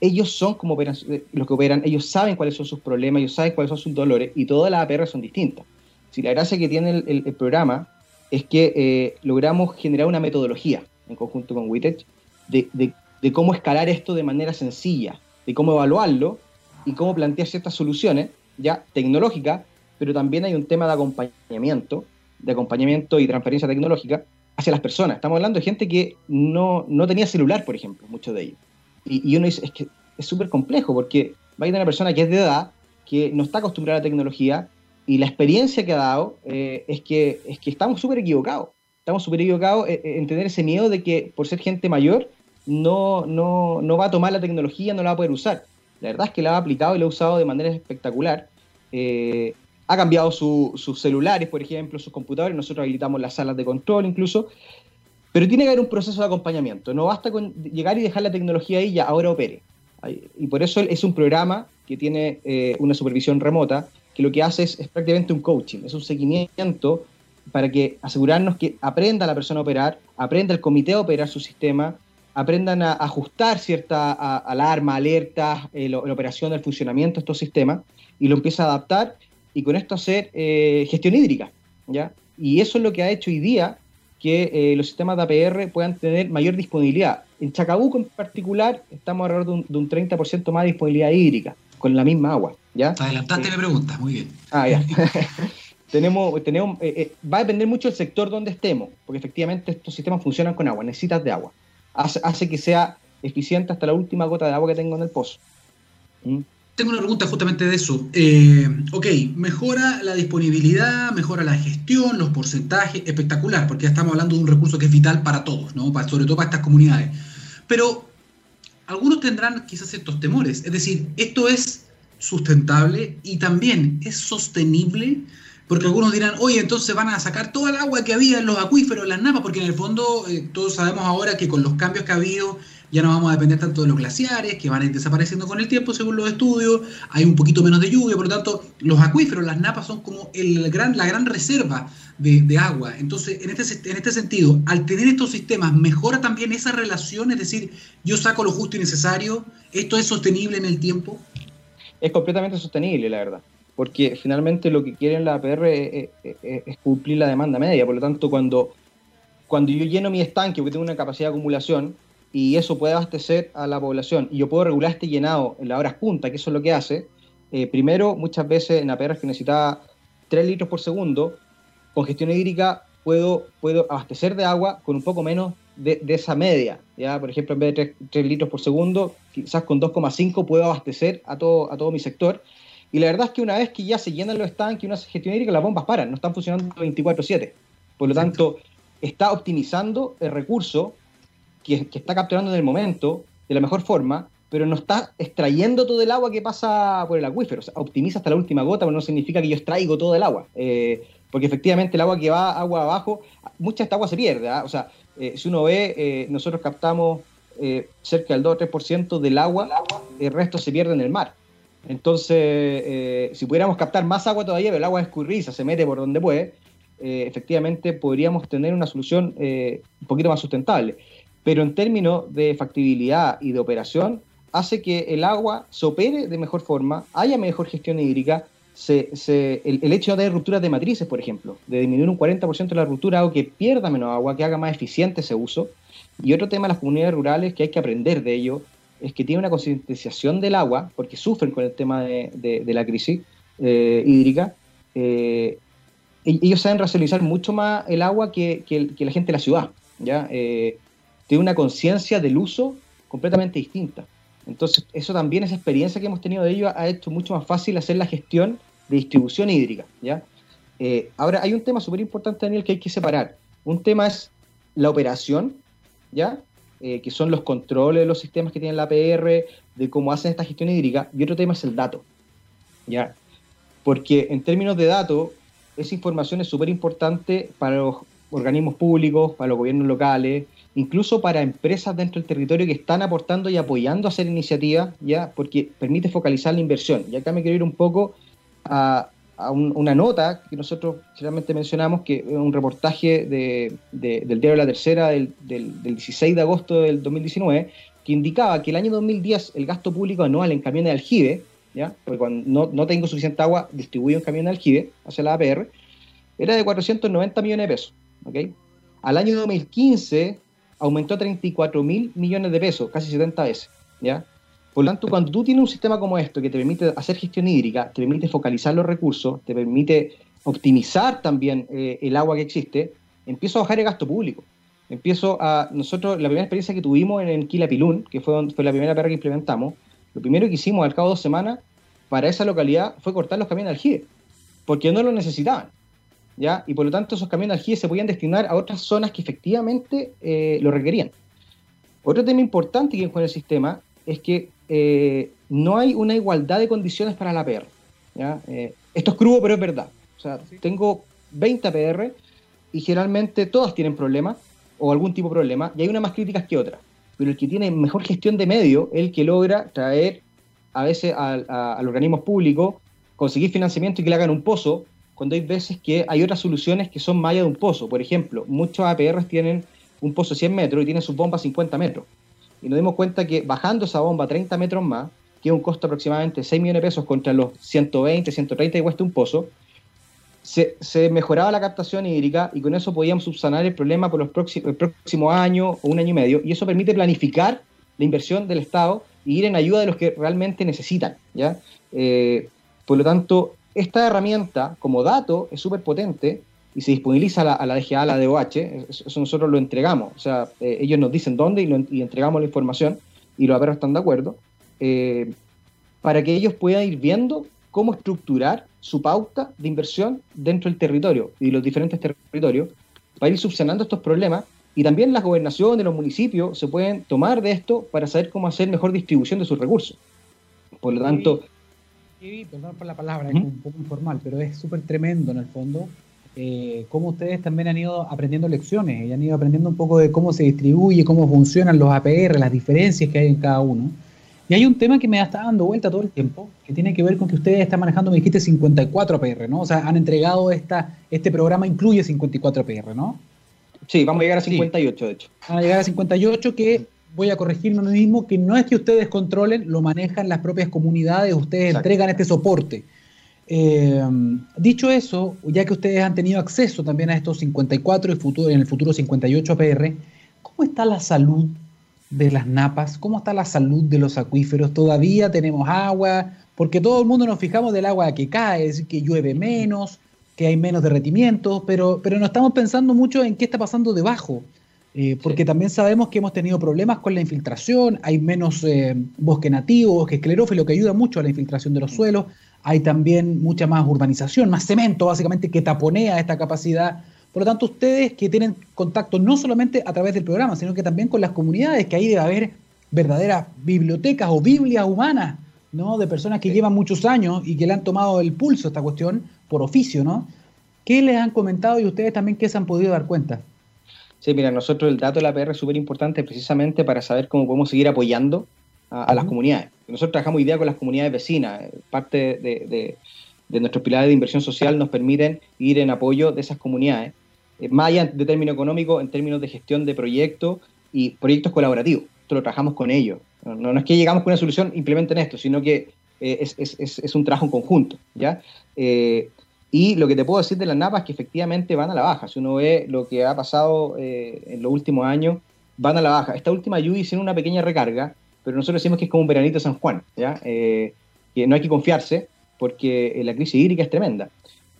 S2: ellos son como operan, eh, los que operan, ellos saben cuáles son sus problemas, ellos saben cuáles son sus dolores y todas las APR son distintas. Si la gracia que tiene el, programa es que eh, logramos generar una metodología en conjunto con Witech de, de, cómo escalar esto de manera sencilla, de cómo evaluarlo y cómo plantear ciertas soluciones ya tecnológicas, pero también hay un tema de acompañamiento, de acompañamiento y transferencia tecnológica hacia las personas. Estamos hablando de gente que no, tenía celular, por ejemplo, muchos de ellos. Y, uno dice, es que es súper complejo porque va a ir una persona que es de edad, que no está acostumbrada a la tecnología, y la experiencia que ha dado eh, es, que, es que estamos súper equivocados. Estamos súper equivocados en, tener ese miedo de que por ser gente mayor no, no, no, va a tomar la tecnología, no la va a poder usar. La verdad es que la ha aplicado y la ha usado de manera espectacular. Eh, ha cambiado sus celulares, por ejemplo, sus computadores, nosotros habilitamos las salas de control incluso, pero tiene que haber un proceso de acompañamiento, no basta con llegar y dejar la tecnología ahí ya ahora opere. Y por eso es un programa que tiene eh, una supervisión remota, que lo que hace es, prácticamente un coaching, es un seguimiento para que asegurarnos que aprenda la persona a operar, aprenda el comité a operar su sistema, aprendan a ajustar cierta alarma, alertas, eh, la operación, el funcionamiento de estos sistemas y lo empieza a adaptar y con esto hacer eh, gestión hídrica. ¿ya? Y eso es lo que ha hecho hoy día que eh, los sistemas de APR puedan tener mayor disponibilidad. En Chacabuco en particular estamos alrededor de un, 30% más de disponibilidad hídrica con la misma agua. ¿ya?
S1: Adelantaste mi pregunta, muy bien.
S2: Ah, ya. tenemos, tenemos, eh, va a depender mucho del sector donde estemos, porque efectivamente estos sistemas funcionan con agua, necesitas de agua. Hace, hace que sea eficiente hasta la última gota de agua que tengo en el pozo.
S1: ¿Mm? Tengo una pregunta justamente de eso. Eh, ok, mejora la disponibilidad, mejora la gestión, los porcentajes, espectacular, porque ya estamos hablando de un recurso que es vital para todos, ¿no? sobre todo para estas comunidades. Pero algunos tendrán quizás ciertos temores, es decir, esto es sustentable y también es sostenible, porque algunos dirán, oye, entonces van a sacar toda el agua que había en los acuíferos, en las napas, porque en el fondo eh, todos sabemos ahora que con los cambios que ha habido ya no vamos a depender tanto de los glaciares, que van desapareciendo con el tiempo según los estudios, hay un poquito menos de lluvia, por lo tanto, los acuíferos, las napas son como el gran, la gran reserva de, agua. Entonces, en este, en este sentido, al tener estos sistemas, mejora también esa relación, es decir, yo saco lo justo y necesario, ¿esto es sostenible en el tiempo?
S2: Es completamente sostenible, la verdad porque finalmente lo que quieren la APR es, es, cumplir la demanda media. Por lo tanto, cuando, cuando yo lleno mi estanque, porque tengo una capacidad de acumulación, y eso puede abastecer a la población y yo puedo regular este llenado en las horas punta, que eso es lo que hace, eh, primero, muchas veces en APRs que necesitaba 3 litros por segundo, con gestión hídrica puedo, puedo abastecer de agua con un poco menos de, esa media. ¿ya? Por ejemplo, en vez de 3, litros por segundo, quizás con 2,5 puedo abastecer a todo, a todo mi sector. Y la verdad es que una vez que ya se llenan los estanques y una gestión hídrica, las bombas paran, no están funcionando 24/7. Por lo tanto, está optimizando el recurso que, está capturando en el momento de la mejor forma, pero no está extrayendo todo el agua que pasa por el acuífero. O sea, optimiza hasta la última gota, pero no significa que yo extraigo todo el agua. Eh, porque efectivamente el agua que va agua abajo, mucha de esta agua se pierde. ¿ah? O sea, eh, si uno ve, eh, nosotros captamos cerca del 2 o 3% del agua, el resto se pierde en el mar. Entonces, si pudiéramos captar más agua todavía, pero el agua escurriza, se mete por donde puede, efectivamente podríamos tener una solución un poquito más sustentable pero en términos de factibilidad y de operación, hace que el agua se opere de mejor forma, haya mejor gestión hídrica, el, hecho de rupturas de matrices, por ejemplo, de disminuir un 40% de la ruptura, hago que pierda menos agua, que haga más eficiente ese uso. Y otro tema de las comunidades rurales que hay que aprender de ello es que tiene una concientización del agua, porque sufren con el tema de, la crisis eh, hídrica. Eh, ellos saben racionalizar mucho más el agua que, la gente de la ciudad. ¿ya? Eh, tiene una conciencia del uso completamente distinta. Entonces, eso también, esa experiencia que hemos tenido de ello, ha hecho mucho más fácil hacer la gestión de distribución hídrica. ¿ya? Eh, ahora, hay un tema súper importante, Daniel, que hay que separar. Un tema es la operación, ¿ya? eh, que son los controles de los sistemas que tiene la APR, de cómo hacen esta gestión hídrica, y otro tema es el dato. ¿ya? Porque en términos de datos, esa información es súper importante para los organismos públicos, para los gobiernos locales, incluso para empresas dentro del territorio que están aportando y apoyando a hacer iniciativas, ¿ya? porque permite focalizar la inversión. Y acá me quiero ir un poco a, una nota que nosotros generalmente mencionamos, que es un reportaje del diario La Tercera del, 16 de agosto del 2019, que indicaba que el año 2010 el gasto público anual en camiones de aljibe, ¿ya? porque cuando no, tengo suficiente agua, distribuyo un camión de aljibe hacia la APR, era de 490 millones de pesos. ¿okay? Al año 2015 aumentó a 34 mil millones de pesos, casi 70 veces. ¿ya? Por lo tanto, cuando tú tienes un sistema como esto que te permite hacer gestión hídrica, te permite focalizar los recursos, te permite optimizar también eh, el agua que existe, empiezo a bajar el gasto público. Empiezo a. Nosotros, la primera experiencia que tuvimos en Quilapilún, que fue, fue la primera perra que implementamos, lo primero que hicimos al cabo de dos semanas para esa localidad fue cortar los camiones de aljibe, porque no lo necesitaban. ¿Ya? Y por lo tanto, esos camiones de aljibe se podían destinar a otras zonas que efectivamente eh, lo requerían. Otro tema importante que con el sistema es que eh, no hay una igualdad de condiciones para la APR. Eh, esto es crudo, pero es verdad. O sea, tengo 20 APR y generalmente todas tienen problemas o algún tipo de problema y hay unas más críticas que otras. Pero el que tiene mejor gestión de medio es el que logra traer a veces a, los organismos públicos, conseguir financiamiento y que le hagan un pozo, cuando hay veces que hay otras soluciones que son más allá de un pozo. Por ejemplo, muchos APR tienen un pozo de 100 metros y tienen sus bombas 50 metros y nos dimos cuenta que bajando esa bomba 30 metros más, que es un costo aproximadamente 6 millones de pesos contra los 120, 130 que cuesta un pozo, se, mejoraba la captación hídrica y con eso podíamos subsanar el problema por los próximos, el próximo año o un año y medio. Y eso permite planificar la inversión del Estado y ir en ayuda de los que realmente necesitan. ¿ya? Eh, por lo tanto, esta herramienta como dato es súper potente y se disponibiliza a la, DGA, a la DOH, eso nosotros lo entregamos, o sea, eh, ellos nos dicen dónde y, entregamos la información y los aperros están de acuerdo, eh, para que ellos puedan ir viendo cómo estructurar su pauta de inversión dentro del territorio y los diferentes territorios para ir subsanando estos problemas. Y también las gobernaciones, los municipios se pueden tomar de esto para saber cómo hacer mejor distribución de sus recursos. Por lo tanto...
S1: perdón por la palabra, es un poco informal, pero es súper tremendo en el fondo eh, cómo ustedes también han ido aprendiendo lecciones y han ido aprendiendo un poco de cómo se distribuye, cómo funcionan los APR, las diferencias que hay en cada uno. Y hay un tema que me está dando vuelta todo el tiempo, que tiene que ver con que ustedes están manejando, me dijiste, 54 APR, ¿no? O sea, han entregado esta, este programa, incluye 54 APR, ¿no?
S2: Sí, vamos a llegar a 58, de hecho.
S1: Van a llegar a 58 que voy a corregirme a mí mismo, que no es que ustedes controlen, lo manejan las propias comunidades, ustedes entregan este soporte. Eh, dicho eso, ya que ustedes han tenido acceso también a estos 54 y futuro, en el futuro 58 APR, ¿cómo está la salud de las napas? ¿Cómo está la salud de los acuíferos? ¿Todavía tenemos agua? Porque todo el mundo nos fijamos del agua que cae, que llueve menos, que hay menos derretimientos, pero, pero no estamos pensando mucho en qué está pasando debajo. Eh, porque también sabemos que hemos tenido problemas con la infiltración, hay menos eh, bosque nativo, bosque esclerófilo que ayuda mucho a la infiltración de los suelos, hay también mucha más urbanización, más cemento básicamente que taponea esta capacidad. Por lo tanto, ustedes que tienen contacto no solamente a través del programa, sino que también con las comunidades, que ahí debe haber verdaderas bibliotecas o biblias humanas, ¿no? De personas que llevan muchos años y que le han tomado el pulso a esta cuestión por oficio, ¿no? ¿Qué les han comentado y ustedes también qué se han podido dar cuenta?
S2: Sí, mira, nosotros el dato de la PR es súper importante precisamente para saber cómo podemos seguir apoyando a, las comunidades. Nosotros trabajamos hoy día con las comunidades vecinas. Parte de, nuestros pilares de inversión social nos permiten ir en apoyo de esas comunidades, eh, más allá de término económico, en términos de gestión de proyectos y proyectos colaborativos. Esto lo trabajamos con ellos. No, es que llegamos con una solución, implementen esto, sino que eh, es, un trabajo en conjunto. ¿ya? Eh, y lo que te puedo decir de las napas es que efectivamente van a la baja. Si uno ve lo que ha pasado en los últimos años, van a la baja. Esta última lluvia hicieron una pequeña recarga, pero nosotros decimos que es como un veranito de San Juan, ¿ya? Eh, que no hay que confiarse porque eh, la crisis hídrica es tremenda.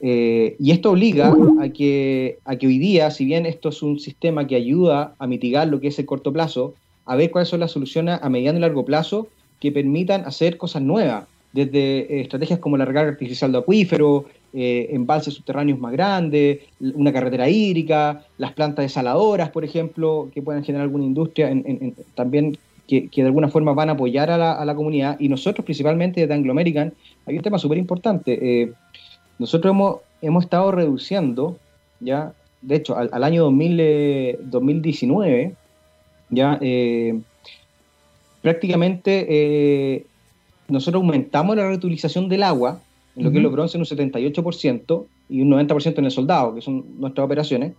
S2: Eh, y esto obliga a que, a que hoy día, si bien esto es un sistema que ayuda a mitigar lo que es el corto plazo, a ver cuáles son las soluciones a mediano y largo plazo que permitan hacer cosas nuevas, desde estrategias como la recarga artificial de acuífero, eh, embalses subterráneos más grandes, una carretera hídrica, las plantas desaladoras, por ejemplo, que puedan generar alguna industria, también que, de alguna forma van a apoyar a la, comunidad. Y nosotros, principalmente desde Anglo American, hay un tema súper importante. Eh, nosotros hemos, estado reduciendo, ya, de hecho, al, año 2019, ya, eh, prácticamente nosotros aumentamos la reutilización del agua en lo que es los bronce un 78% y un 90% en el soldado, que son nuestras operaciones.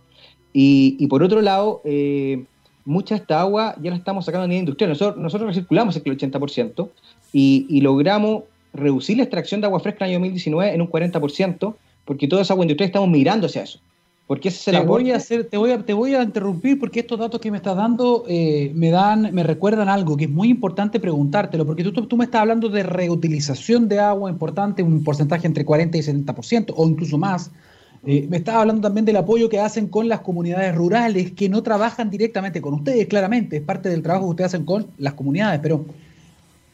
S2: Y, por otro lado, eh, mucha de esta agua ya la estamos sacando a nivel industrial. Nosotros, nosotros recirculamos el 80% y, y logramos reducir la extracción de agua fresca en el año 2019 en un 40%, porque toda esa agua industrial estamos mirando hacia eso. Porque ese
S1: te voy a hacer, te voy a, te voy a interrumpir porque estos datos que me estás dando eh, me dan, me recuerdan algo que es muy importante preguntártelo, porque tú, tú, me estás hablando de reutilización de agua importante, un porcentaje entre 40 y 70% o incluso más. Eh, me estás hablando también del apoyo que hacen con las comunidades rurales que no trabajan directamente con ustedes, claramente, es parte del trabajo que ustedes hacen con las comunidades, pero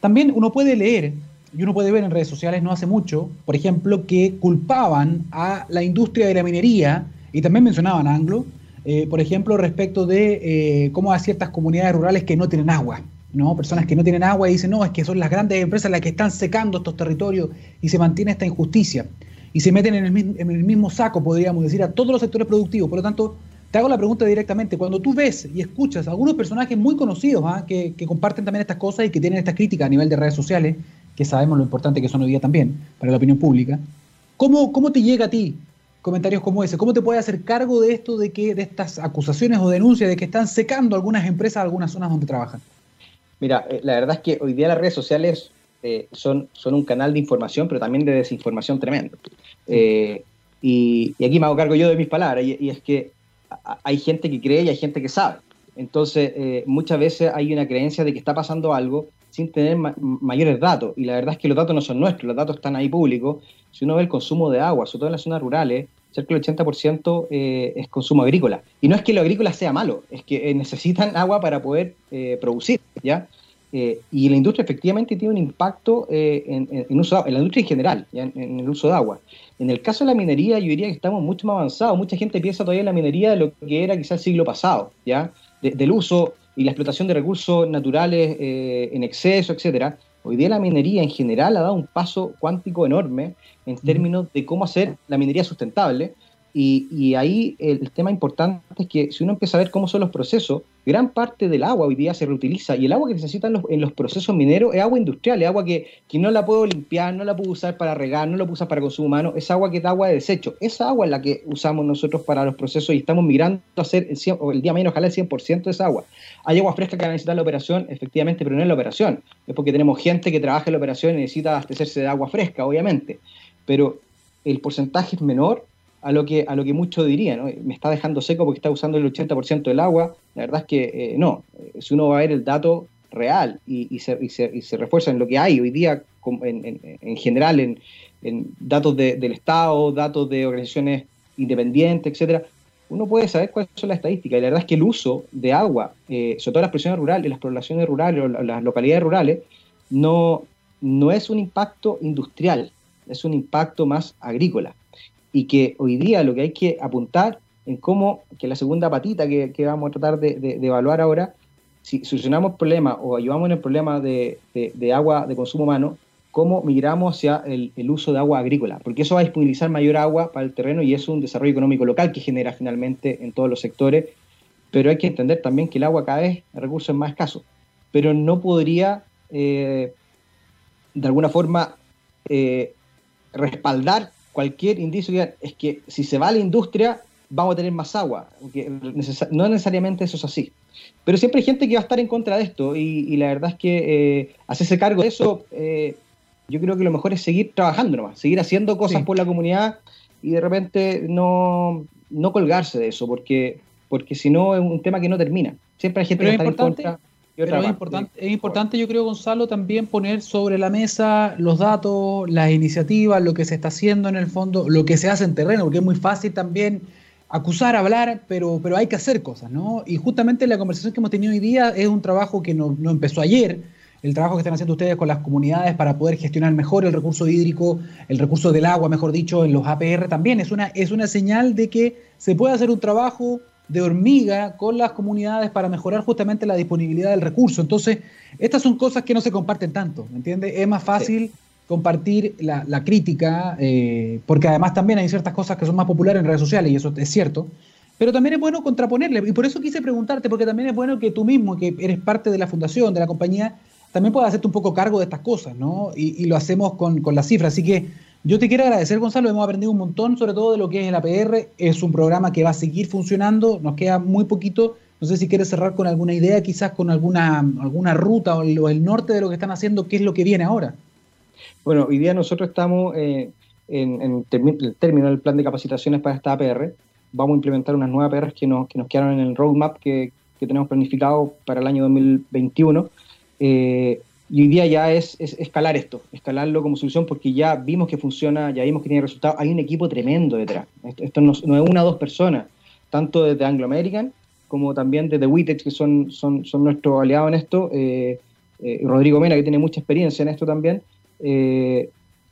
S1: también uno puede leer y uno puede ver en redes sociales no hace mucho, por ejemplo, que culpaban a la industria de la minería y también mencionaban Anglo, eh, por ejemplo, respecto de eh, cómo hay ciertas comunidades rurales que no tienen agua. ¿no? Personas que no tienen agua y dicen, no, es que son las grandes empresas las que están secando estos territorios y se mantiene esta injusticia. Y se meten en el, mismo saco, podríamos decir, a todos los sectores productivos. Por lo tanto, te hago la pregunta directamente. Cuando tú ves y escuchas a algunos personajes muy conocidos ¿ah? que, comparten también estas cosas y que tienen estas críticas a nivel de redes sociales, que sabemos lo importante que son hoy día también para la opinión pública, ¿cómo, cómo te llega a ti comentarios como ese. ¿Cómo te puedes hacer cargo de esto, de que de estas acusaciones o denuncias de que están secando algunas empresas, algunas zonas donde trabajan?
S2: Mira, eh, la verdad es que hoy día las redes sociales eh, son, son un canal de información, pero también de desinformación tremendo. Eh, y, aquí me hago cargo yo de mis palabras, y, es que hay gente que cree y hay gente que sabe. Entonces, muchas veces hay una creencia de que está pasando algo sin tener mayores datos. Y la verdad es que los datos no son nuestros, los datos están ahí públicos. Si uno ve el consumo de agua, sobre todo en las zonas rurales, cerca del 80% eh, es consumo agrícola. Y no es que lo agrícola sea malo, es que eh, necesitan agua para poder eh, producir, ¿ya? y la industria efectivamente tiene un impacto en, uso, en la industria en general, En, el uso de agua. En el caso de la minería, yo diría que estamos mucho más avanzados. Mucha gente piensa todavía en la minería de lo que era quizás el siglo pasado, ¿ya? del uso y la explotación de recursos naturales en exceso, etcétera. Hoy día la minería en general ha dado un paso cuántico enorme en términos de cómo hacer la minería sustentable. Y, ahí el, tema importante es que si uno empieza a ver cómo son los procesos, gran parte del agua hoy día se reutiliza y el agua que necesitan los, en los procesos mineros es agua industrial, es agua que, que, no la puedo limpiar, no la puedo usar para regar, no la puedo usar para consumo humano, es agua que es agua de desecho. Esa agua es la que usamos nosotros para los procesos y estamos migrando a hacer el, el día menos, ojalá el 100% de esa agua. Hay agua fresca que va a necesitar la operación, efectivamente, pero no es la operación. Es porque tenemos gente que trabaja en la operación y necesita abastecerse de agua fresca, obviamente. Pero el porcentaje es menor a lo que, a lo que muchos dirían. Me está dejando seco porque está usando el 80% del agua. La verdad es que eh, no. Si uno va a ver el dato real y, se, y, se, refuerza en lo que hay hoy día en, general, en, datos del Estado, datos de organizaciones independientes, etcétera, uno puede saber cuáles son las estadísticas. Y la verdad es que el uso de agua, eh, sobre todo las presiones rurales, las poblaciones rurales o las localidades rurales, no, no es un impacto industrial, es un impacto más agrícola. Y que hoy día lo que hay que apuntar en cómo, que la segunda patita que, vamos a tratar de, evaluar ahora, si solucionamos el problema o ayudamos en el problema de, agua de consumo humano, cómo migramos hacia el, uso de agua agrícola, porque eso va a disponibilizar mayor agua para el terreno y es un desarrollo económico local que genera finalmente en todos los sectores, pero hay que entender también que el agua cada vez el recurso más escaso, pero no podría eh, de alguna forma eh, respaldar cualquier indicio que es que si se va a la industria vamos a tener más agua, no necesariamente eso es así. Pero siempre hay gente que va a estar en contra de esto y, la verdad es que eh, hacerse cargo de eso yo creo que lo mejor es seguir trabajando nomás, seguir haciendo cosas por la comunidad y de repente no, no colgarse de eso, porque, porque si no es un tema que no termina. Siempre hay gente que está en contra.
S1: Pero es importante, es importante, yo creo, Gonzalo, también poner sobre la mesa los datos, las iniciativas, lo que se está haciendo en el fondo, lo que se hace en terreno, porque es muy fácil también acusar, hablar, pero, pero hay que hacer cosas, ¿no? Y justamente la conversación que hemos tenido hoy día es un trabajo que no, no empezó ayer, el trabajo que están haciendo ustedes con las comunidades para poder gestionar mejor el recurso hídrico, el recurso del agua, mejor dicho, en los APR también. Es una, es una señal de que se puede hacer un trabajo de hormiga con las comunidades para mejorar justamente la disponibilidad del recurso. Entonces, estas son cosas que no se comparten tanto, ¿me entiendes? Es más fácil compartir la, crítica, eh, porque además también hay ciertas cosas que son más populares en redes sociales, y eso es cierto, pero también es bueno contraponerle, y por eso quise preguntarte, porque también es bueno que tú mismo, que eres parte de la fundación, de la compañía, también puedas hacerte un poco cargo de estas cosas, ¿no? Y, lo hacemos con, con las cifras. Así que yo te quiero agradecer, Gonzalo, hemos aprendido un montón, sobre todo de lo que es el APR. Es un programa que va a seguir funcionando, nos queda muy poquito. No sé si quieres cerrar con alguna idea, quizás con alguna, alguna ruta o el, norte de lo que están haciendo, qué es lo que viene ahora.
S2: Bueno, hoy día nosotros estamos eh, en, el término del plan de capacitaciones para esta APR vamos a implementar unas nuevas APRs que nos, que quedaron en el roadmap que, que tenemos planificado para el año 2021. Eh, y hoy día ya es, escalar esto, escalarlo como solución porque ya vimos que funciona, ya vimos que tiene resultados. Hay un equipo tremendo detrás. Esto, no, es una o dos personas, tanto desde Anglo American como también desde Witex, que son, son, son nuestros aliados en esto. Eh, eh, Rodrigo Mena, que tiene mucha experiencia en esto también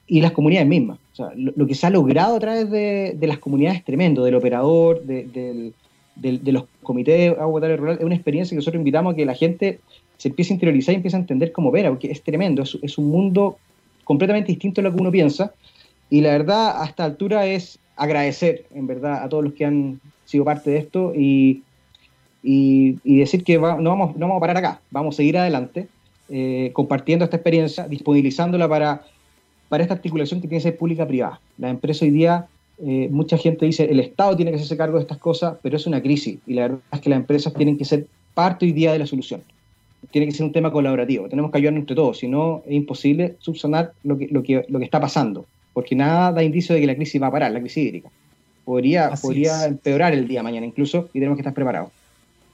S2: y las comunidades mismas. O sea, lo, que se ha logrado a través de, las comunidades es tremendo, del operador, de, los comités de agua rural, es una experiencia que nosotros invitamos a que la gente se empiece a interiorizar y empiece a entender cómo opera, porque es tremendo, es, un mundo completamente distinto a lo que uno piensa, y la verdad, a esta altura es agradecer, en verdad, a todos los que han sido parte de esto y, decir que no, vamos, no vamos a parar acá, vamos a seguir adelante, eh, compartiendo esta experiencia, disponibilizándola para para esta articulación que tiene que ser pública-privada. La empresa hoy día, eh, mucha gente dice, el Estado tiene que hacerse cargo de estas cosas, pero es una crisis y la verdad es que las empresas tienen que ser parte hoy día de la solución. Tiene que ser un tema colaborativo, tenemos que ayudarnos entre todos, si no es imposible subsanar lo que, lo, que, lo que está pasando, porque nada da indicio de que la crisis va a parar, la crisis hídrica. Podría, podría empeorar el día mañana incluso y tenemos que estar preparados.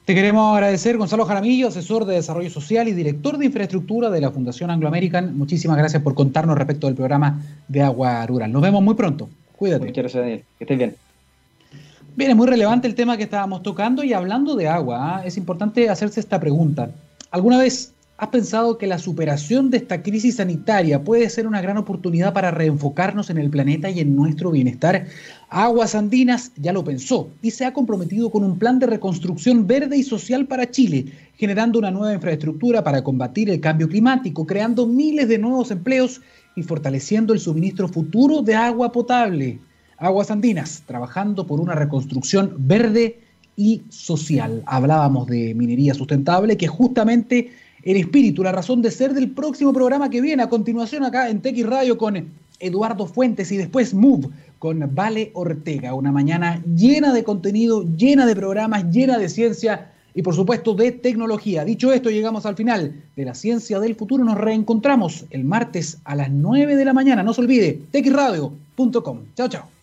S1: Te queremos agradecer, Gonzalo Jaramillo, asesor de desarrollo social y director de infraestructura de la Fundación Anglo American. Muchísimas gracias por contarnos respecto del programa de agua rural. Nos vemos muy pronto. Cuídate.
S2: Muchas gracias, Daniel. Que estés bien.
S1: Bien, es muy relevante el tema que estábamos tocando y hablando de agua, ¿ah? es importante hacerse esta pregunta. ¿Alguna vez ¿Has pensado que la superación de esta crisis sanitaria puede ser una gran oportunidad para reenfocarnos en el planeta y en nuestro bienestar? Aguas Andinas ya lo pensó y se ha comprometido con un plan de reconstrucción verde y social para Chile, generando una nueva infraestructura para combatir el cambio climático, creando miles de nuevos empleos y fortaleciendo el suministro futuro de agua potable. Aguas Andinas, trabajando por una reconstrucción verde y social. Hablábamos de minería sustentable que justamente el espíritu, la razón de ser del próximo programa que viene a continuación acá en TX Radio con Eduardo Fuentes y después Move con Vale Ortega. Una mañana llena de contenido, llena de programas, llena de ciencia y por supuesto de tecnología. Dicho esto, llegamos al final de la ciencia del futuro. Nos reencontramos el martes a las 9 de la mañana. No se olvide, texradio.com. Chao, chao.